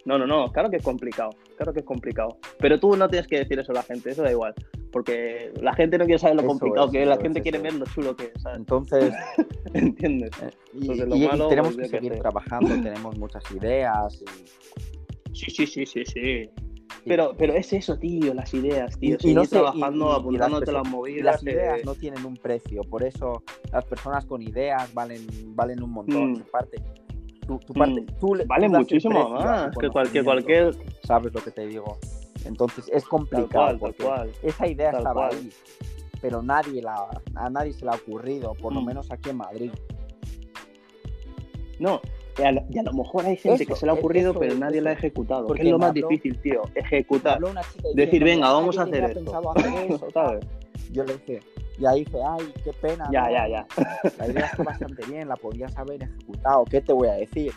No, no, no, claro que es complicado, claro que es complicado. Pero tú no tienes que decir eso a la gente, eso da igual. Porque la gente no quiere saber lo Eso complicado es, que es, la eso gente es, quiere ver es. lo chulo que es, ¿sabes? Entonces, ¿Entiendes? eh, y, Entonces, lo y- y malo, tenemos pues, que seguir sé. trabajando, tenemos muchas ideas. y- Sí, sí, sí, sí, sí. y- Pero, pero es eso, tío, las ideas, tío. Y- y no sé, y- trabajando, y- y apuntándote las las, movidas. y las eh, ideas no tienen un precio, por eso las personas con ideas valen, valen un montón. Mm. Tu parte, tu, tu parte, Mm. tú le- tú Valen das el muchísimo más que cualquier, conocimiento. cualquier. ¿Sabes lo que te digo? Entonces es Tal complicado. tal cual. Esa idea Tal estaba cual. ahí, pero nadie la, a nadie se le ha ocurrido, por lo Mm. menos aquí en Madrid. No, y a, lo, y a lo mejor hay gente que se le ha e- ocurrido, eso pero nadie eso la ha ejecutado. Porque que es lo más habló- difícil, tío. Ejecutar. Decir, venga, vamos a "Ay, hacer esto". pensado hacer eso. Yo le dije, y ahí dije, ay, qué pena. Ya, ¿no? ya, ya. La idea está bastante bien, la podías haber ejecutado. ¿Qué te voy a decir?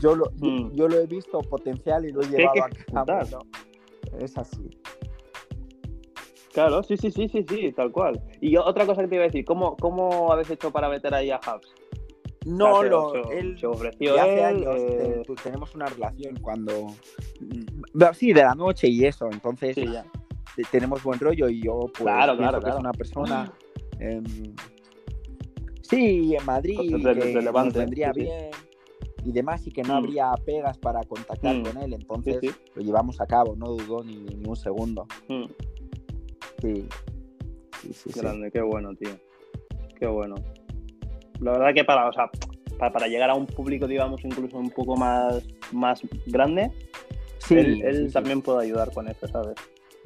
Yo lo, yo- Mm. yo, lo he visto potencial y lo he llevado a cabo. ¿no? Es así. Claro, sí, sí, sí, sí, sí, tal cual. Y yo, otra cosa que te iba a decir, ¿cómo, cómo habéis hecho para meter ahí a Hubs? No, lo, él, se ofreció hace él, años eh, te- tenemos una relación cuando. Mm, Sí, de la noche y eso. Entonces, sí, ya. Te- tenemos buen rollo y yo, pues, Claro, pienso claro, que claro. es una persona. em, sí, en Madrid, nos vendría sí, sí. bien y demás, y que no Mm. habría pegas para contactar Mm. con él. Entonces, sí. lo llevamos a cabo, no dudó ni, ni un segundo. Mm, Sí. Sí, sí, sí. grande, qué bueno, tío. Qué bueno. La verdad que para, o sea, para, para llegar a un público, digamos, incluso un poco más, más grande, Sí, él, él sí, sí. también puede ayudar con eso, ¿sabes?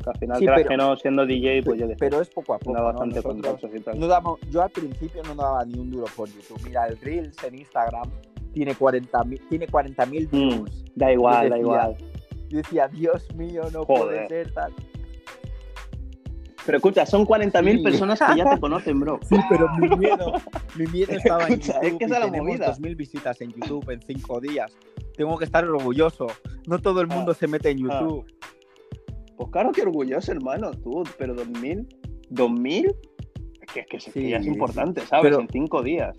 Al final, Sí, pero- que no, siendo DJ, pues yo sé, Pero es poco a poco. da ¿no? bastante Nosotros contactos y tal. no damos- yo al principio no daba ni un duro por YouTube. Mira, el Reels en Instagram tiene 40.000 tiene 40.000 Mm, views. da igual, da decía, igual. Yo decía, Dios mío, no Joder. puede ser tal. Pero escucha, son 40.000 Sí. personas que ya te conocen, bro. Sí, pero mi miedo, mi miedo estaba en Escucha, YouTube es que esa es la tenemos movida. 2.000 visitas en YouTube en 5 días. Tengo que estar orgulloso. No todo el Ah, mundo se mete en ah. Pues claro que orgulloso, hermano, tú, pero 2000, 2000, es que, es que, que ya es importante, ¿sabes? Pero- En cinco días,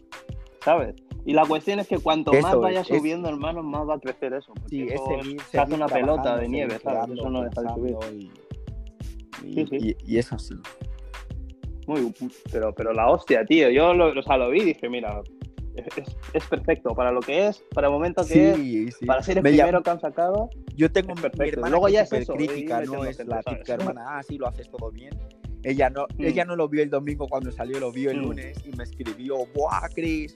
¿sabes? Y la cuestión es que cuanto Eso más vaya es- subiendo, hermano, más va a crecer eso. porque Sí, es eso seguir, se hace una pelota de nieve, ¿sabes? Eso no deja de subir. Y, y- Sí, sí. y- y es así. Muy, pero, pero la hostia, tío. Yo lo, o sea, lo vi y dije, mira, es, perfecto para lo que es, para el momento que es, Sí, para ser el Me primero que han sacado. Yo tengo es mi perfecto. hermana Luego que ya es eso, crítica, no es la hermana, ah, sí, lo haces todo bien. Ella no, Mm. ella no lo vio el domingo cuando salió, lo vio el Mm. lunes y me escribió, ¡buah, Chris!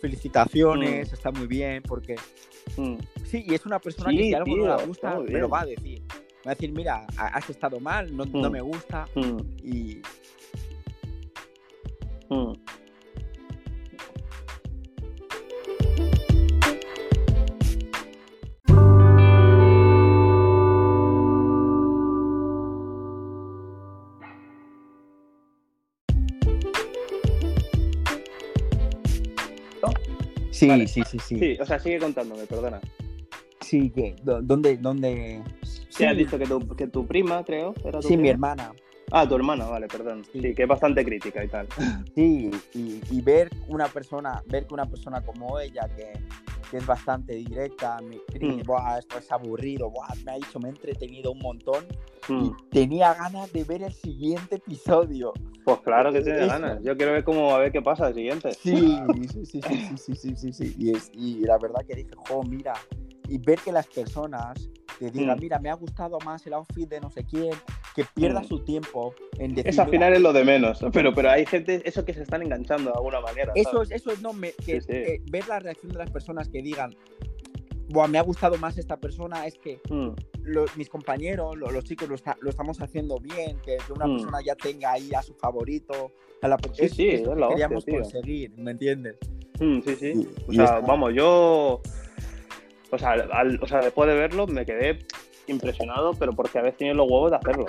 Felicitaciones, Mm. está muy bien, porque sí, y es una persona Sí, que si algo no tío, le gusta, me lo va a decir. Va a decir, mira, ha- has estado mal, no, no me gusta, y sí, Vale. sí, sí, sí, Sí, o sea, sigue contándome, perdona. sí, que, ¿dó- ¿dónde, dónde? Sí, has dicho que tu, que tu prima, creo, era tu sí, mi prima. hermana. Ah, tu hermana, vale, perdón. Sí. Sí, que es bastante crítica y tal. Sí, y, y ver una persona, ver que una persona como ella, que, que es bastante directa, me dice, Mm. "Buah, esto es aburrido, buah, me ha dicho, me he entretenido un montón Mm. y tenía ganas de ver el siguiente episodio. Pues claro que tiene ganas. Yo quiero ver cómo a ver qué pasa el siguiente. Sí, sí, sí, sí, sí, sí, sí, sí. Y, y la verdad que dije, jo, mira, y ver que las personas te digan, mm. mira, me ha gustado más el outfit de no sé quién, que pierda mm. su tiempo en decir... Eso al final es lo de menos, pero, pero hay gente, eso que se están enganchando de alguna manera. Eso es, eso es, no, ver la reacción de las personas que digan, Buah, me ha gustado más esta persona, es que Mm, lo- mis compañeros, lo- los chicos lo, está- lo estamos haciendo bien, que, que una Mm. persona ya tenga ahí a su favorito. A la, Sí, sí, es es la queríamos conseguir, ¿me entiendes? mm, sí, sí. Y- O y sea, está- vamos, yo. O sea, al- o sea, después de verlo me quedé impresionado, pero porque habéis tenido los huevos de hacerlo,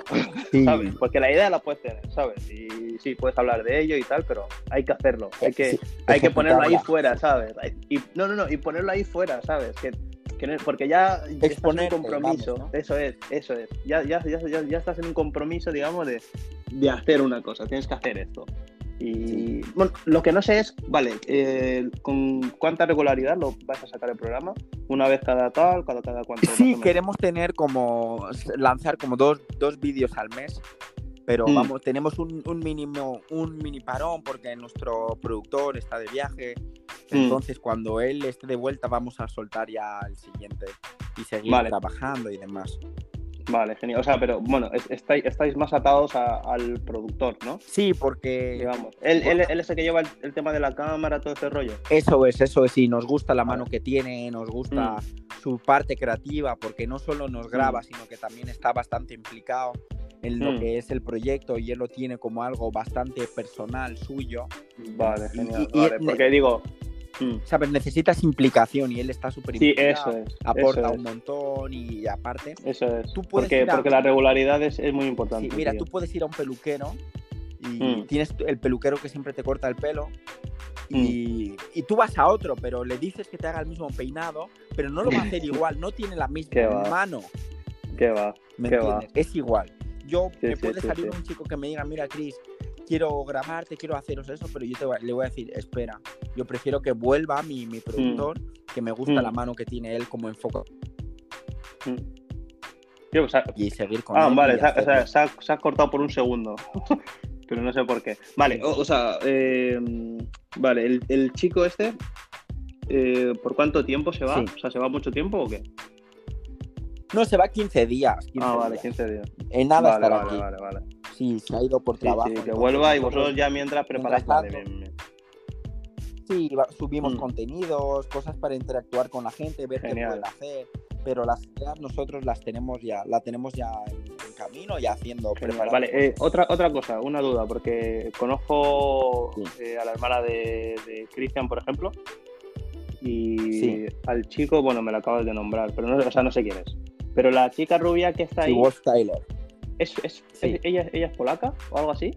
sí, ¿sabes? Porque la idea la puedes tener, ¿sabes? Y sí, puedes hablar de ello y tal, pero hay que hacerlo. Hay que, sí, hay que ponerlo ahí fuera, ¿sabes? Y, no, no, no, y ponerlo ahí fuera, ¿sabes? Que, que no- porque ya estás en un compromiso. vamos, ¿no? Eso es, eso es. Ya, ya, ya, ya, ya estás en un compromiso, digamos, de, de hacer una cosa. Tienes que hacer esto. Y Sí. bueno, lo que no sé es, vale, eh, ¿con cuánta regularidad lo vas a sacar el programa? ¿Una vez cada tal? ¿Cada, cada cuánto? Sí, queremos tener como, lanzar como dos, dos vídeos al mes, Pero Mm. vamos, tenemos un, un mínimo, un mini parón porque nuestro productor está de viaje. Mm. Entonces, cuando él esté de vuelta, vamos a soltar ya el siguiente y seguir Vale. trabajando y demás. Vale, genial. O sea, pero bueno, es- estáis, estáis más atados a- al productor, ¿no? Sí, porque Digamos. Él, él, él es el que lleva el, el tema de la cámara, todo ese rollo. eso es, eso es, y nos gusta la mano que tiene, nos gusta Mm. su parte creativa, porque no solo nos graba, sino que también está bastante implicado en lo Mm. que es el proyecto y él lo tiene como algo bastante personal suyo. Vale, genial. y- y- vale, porque digo. Mm. Necesitas implicación y él está súper Sí, implicado. eso es. aporta eso un es, montón y aparte, Eso es. Tú puedes porque, a- porque la regularidad es, es muy importante. sí, mira, tío. tú puedes ir a un peluquero y Mm. tienes el peluquero que siempre te corta el pelo Mm. y, y tú vas a otro, pero le dices que te haga el mismo peinado, pero no lo va a hacer igual, no tiene la misma mano, ¿Qué va? ¿me Qué va. entiendes? Es igual. Yo Sí, me sí, puede sí, salir sí. un chico que me diga, mira, Chris, quiero grabarte, quiero haceros eso, pero yo te voy- le voy a decir, espera, yo prefiero que vuelva mi, mi productor, que me gusta Mm. la mano que tiene él como enfoca Mm. O sea, y seguir con Ah, él. vale, se ha, o hacerlo. sea, se ha- se ha cortado por un segundo. Pero no sé por qué. Vale, o, o sea, eh, vale, el, el chico este, eh, ¿por cuánto tiempo se va? Sí. O sea, ¿se va mucho tiempo o qué? No, se va 15 días. 15 Ah, vale, días. 15 días. En nada vale, estará vale, aquí. vale, vale. Sí, se ha ido por Sí, trabajo. sí, que entonces vuelva y vosotros ya mientras preparáis. mientras Vale, tanto- bien, bien. Sí, subimos Mm. contenidos, cosas para interactuar con la gente, ver Genial. qué pueden hacer. Pero las ideas nosotros las tenemos ya, la tenemos ya en, en camino y haciendo. Vale, eh, otra, otra cosa, una duda, porque conozco Sí. eh, a la hermana de, de Cristian, por ejemplo, y al chico, bueno, me lo acabas de nombrar, pero no, o sea, no sé quién es. Pero la chica rubia que está ahí, Wolf Tyler. ¿Es, es- Sí. es- ella, ¿ella es polaca o algo así?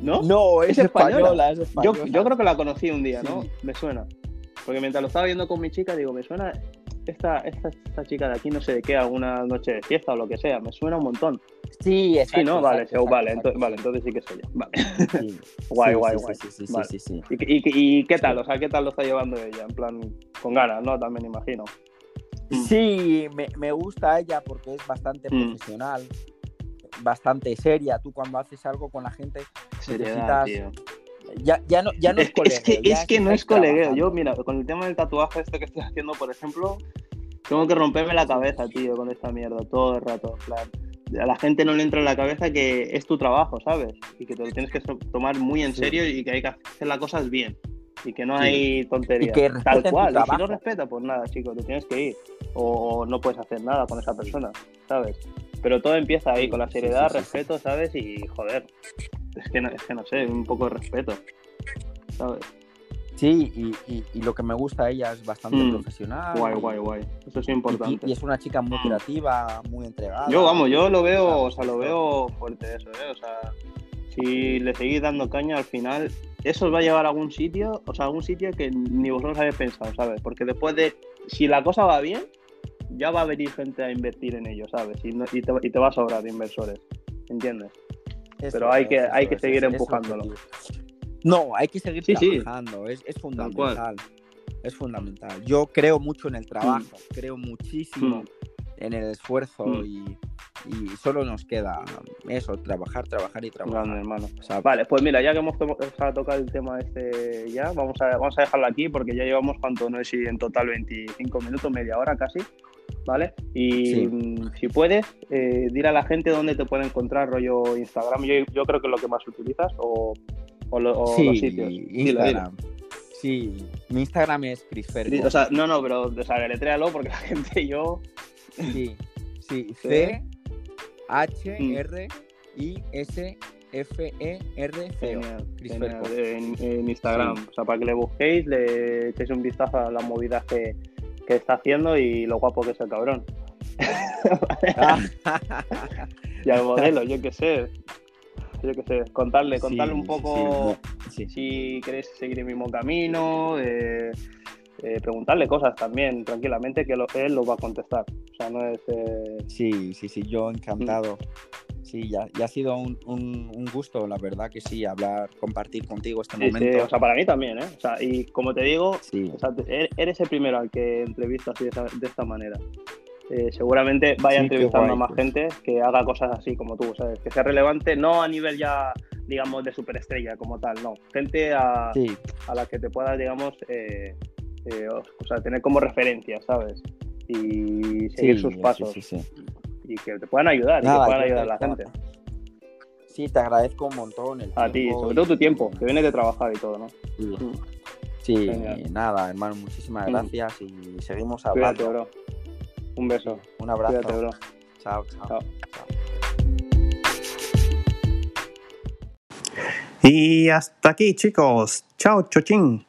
¿No? No, es, ¿Es española? española, es yo, española. yo creo que la conocí un día, ¿no? Sí. Me suena. Porque mientras lo estaba viendo con mi chica, digo, me suena esta, esta, esta chica de aquí, no sé de qué, alguna noche de fiesta o lo que sea, me suena un montón. Sí, exacto, sí, ¿no? Vale, exacto, vale, exacto, ento- vale, entonces sí que soy yo. Vale. sí. Guay, Sí, guay, sí, guay. Sí, sí, sí, Vale. sí, sí. ¿Y, y, y qué tal? O sea, ¿qué tal lo está llevando ella? En plan, con ganas, ¿no? También imagino. Mm. Sí, me, me gusta ella porque es bastante Mm. profesional, bastante seria. Tú cuando haces algo con la gente, Seriedad, Necesitas- tío. ya, ya no, ya no es, es, que, es que, colegueo, es que no es colegueo. trabajando. Yo, mira, con el tema del tatuaje este que estoy haciendo, por ejemplo, tengo que romperme la cabeza, tío, con esta mierda, todo el rato. Plan, a la gente no le entra en la cabeza que es tu trabajo, ¿sabes? Y que te lo tienes que tomar muy en Sí. serio y que hay que hacer las cosas bien. Y que no Sí. hay tonterías. Tal cual. Y si no respeta, pues nada, chicos, te tienes que ir. O no puedes hacer nada con esa persona, ¿sabes? Pero todo empieza ahí, con la seriedad, respeto, ¿sabes? Y joder, es que no, es que no sé, un poco de respeto, ¿sabes? Sí, y, y- y lo que me gusta ella es bastante Mm. profesional. Guay, guay, guay. Eso es importante. Y, y es una chica muy Mm. creativa, muy entregada. Yo, vamos, yo lo veo, o sea, lo veo fuerte eso, ¿eh? O sea, si le seguís dando caña al final, eso os va a llevar a algún sitio, o sea, a algún sitio que ni vosotros habéis pensado, ¿sabes? Porque después de, si la cosa va bien, ya va a venir gente a invertir en ello, ¿sabes? Y, no- y, te, y te va a sobrar inversores, ¿entiendes? Pero hay que- hay que es, seguir empujándolo. No, hay que seguir Sí, sí. trabajando, es, es fundamental. Es fundamental. Yo creo mucho en el trabajo, creo muchísimo Mm. en el esfuerzo Mm. y, y solo nos queda eso, trabajar, trabajar y trabajar. Grande, hermano. O sea, Vale, pues mira, ya que hemos to- tocado el tema este ya, vamos a, vamos a dejarlo aquí porque ya llevamos, ¿cuánto? No sé si en total 25 minutos, media hora casi, ¿vale? Y Sí. si puedes, eh, dir a la gente dónde te puede encontrar, rollo Instagram, yo, yo creo que es lo que más utilizas, o, o, lo- o sí, los sitios. Dilo, dilo. Instagram. Sí, mi Instagram es Crisferco. O sea, no, no, pero o sea, deletréalo porque la gente, yo... Sí, sí. C H. R I S F E R C en, en Instagram. Sí. O sea, para que le busquéis, le echéis un vistazo a las movidas que, que está haciendo y lo guapo que es el cabrón. y al modelo, yo qué sé. Yo qué sé, contarle, contarle Sí, un poco sí, sí. si queréis seguir el mismo camino, eh, eh, preguntarle cosas también, tranquilamente, que lo- él lo va a contestar. O sea, no es. eh, Sí, sí, sí, yo encantado. Sí, ya, ya ha sido un, un- un gusto, la verdad que sí, hablar, compartir contigo este sí, sí, momento. o sea, para mí también, ¿eh? O sea, y como te digo, Sí, O sea, er- eres el primero al que entrevisto así de, esa- de esta manera. eh, seguramente vaya Sí, entrevistando guay, a más pues. gente que haga cosas así como tú, ¿sabes? Que sea relevante, no a nivel ya, digamos, de superestrella como tal, no. Gente a, a la que te puedas, digamos, eh, eh, o sea, tener como referencia, ¿sabes? Y seguir sus sí, pasos sí, sí. Y que te puedan ayudar y Nada, que puedan ayudar a la gente. Sí, te agradezco un montón el A ti, sobre todo tu y- tiempo, que vienes de trabajar y todo, ¿no? Sí, Mm. sí, Genial. nada, hermano, muchísimas Mm. gracias y seguimos Cuídate, hablando. bro. Un beso. Un abrazo. Cuídate, bro. Chao, chao. Chao. Y hasta aquí, chicos. Chao, chochín.